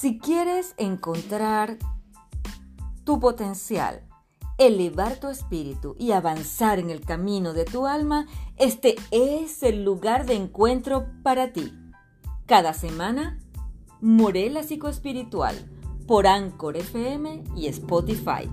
Si quieres encontrar tu potencial, elevar tu espíritu y avanzar en el camino de tu alma, este es el lugar de encuentro para ti. Cada semana, Morela Psicoespiritual por Anchor FM y Spotify.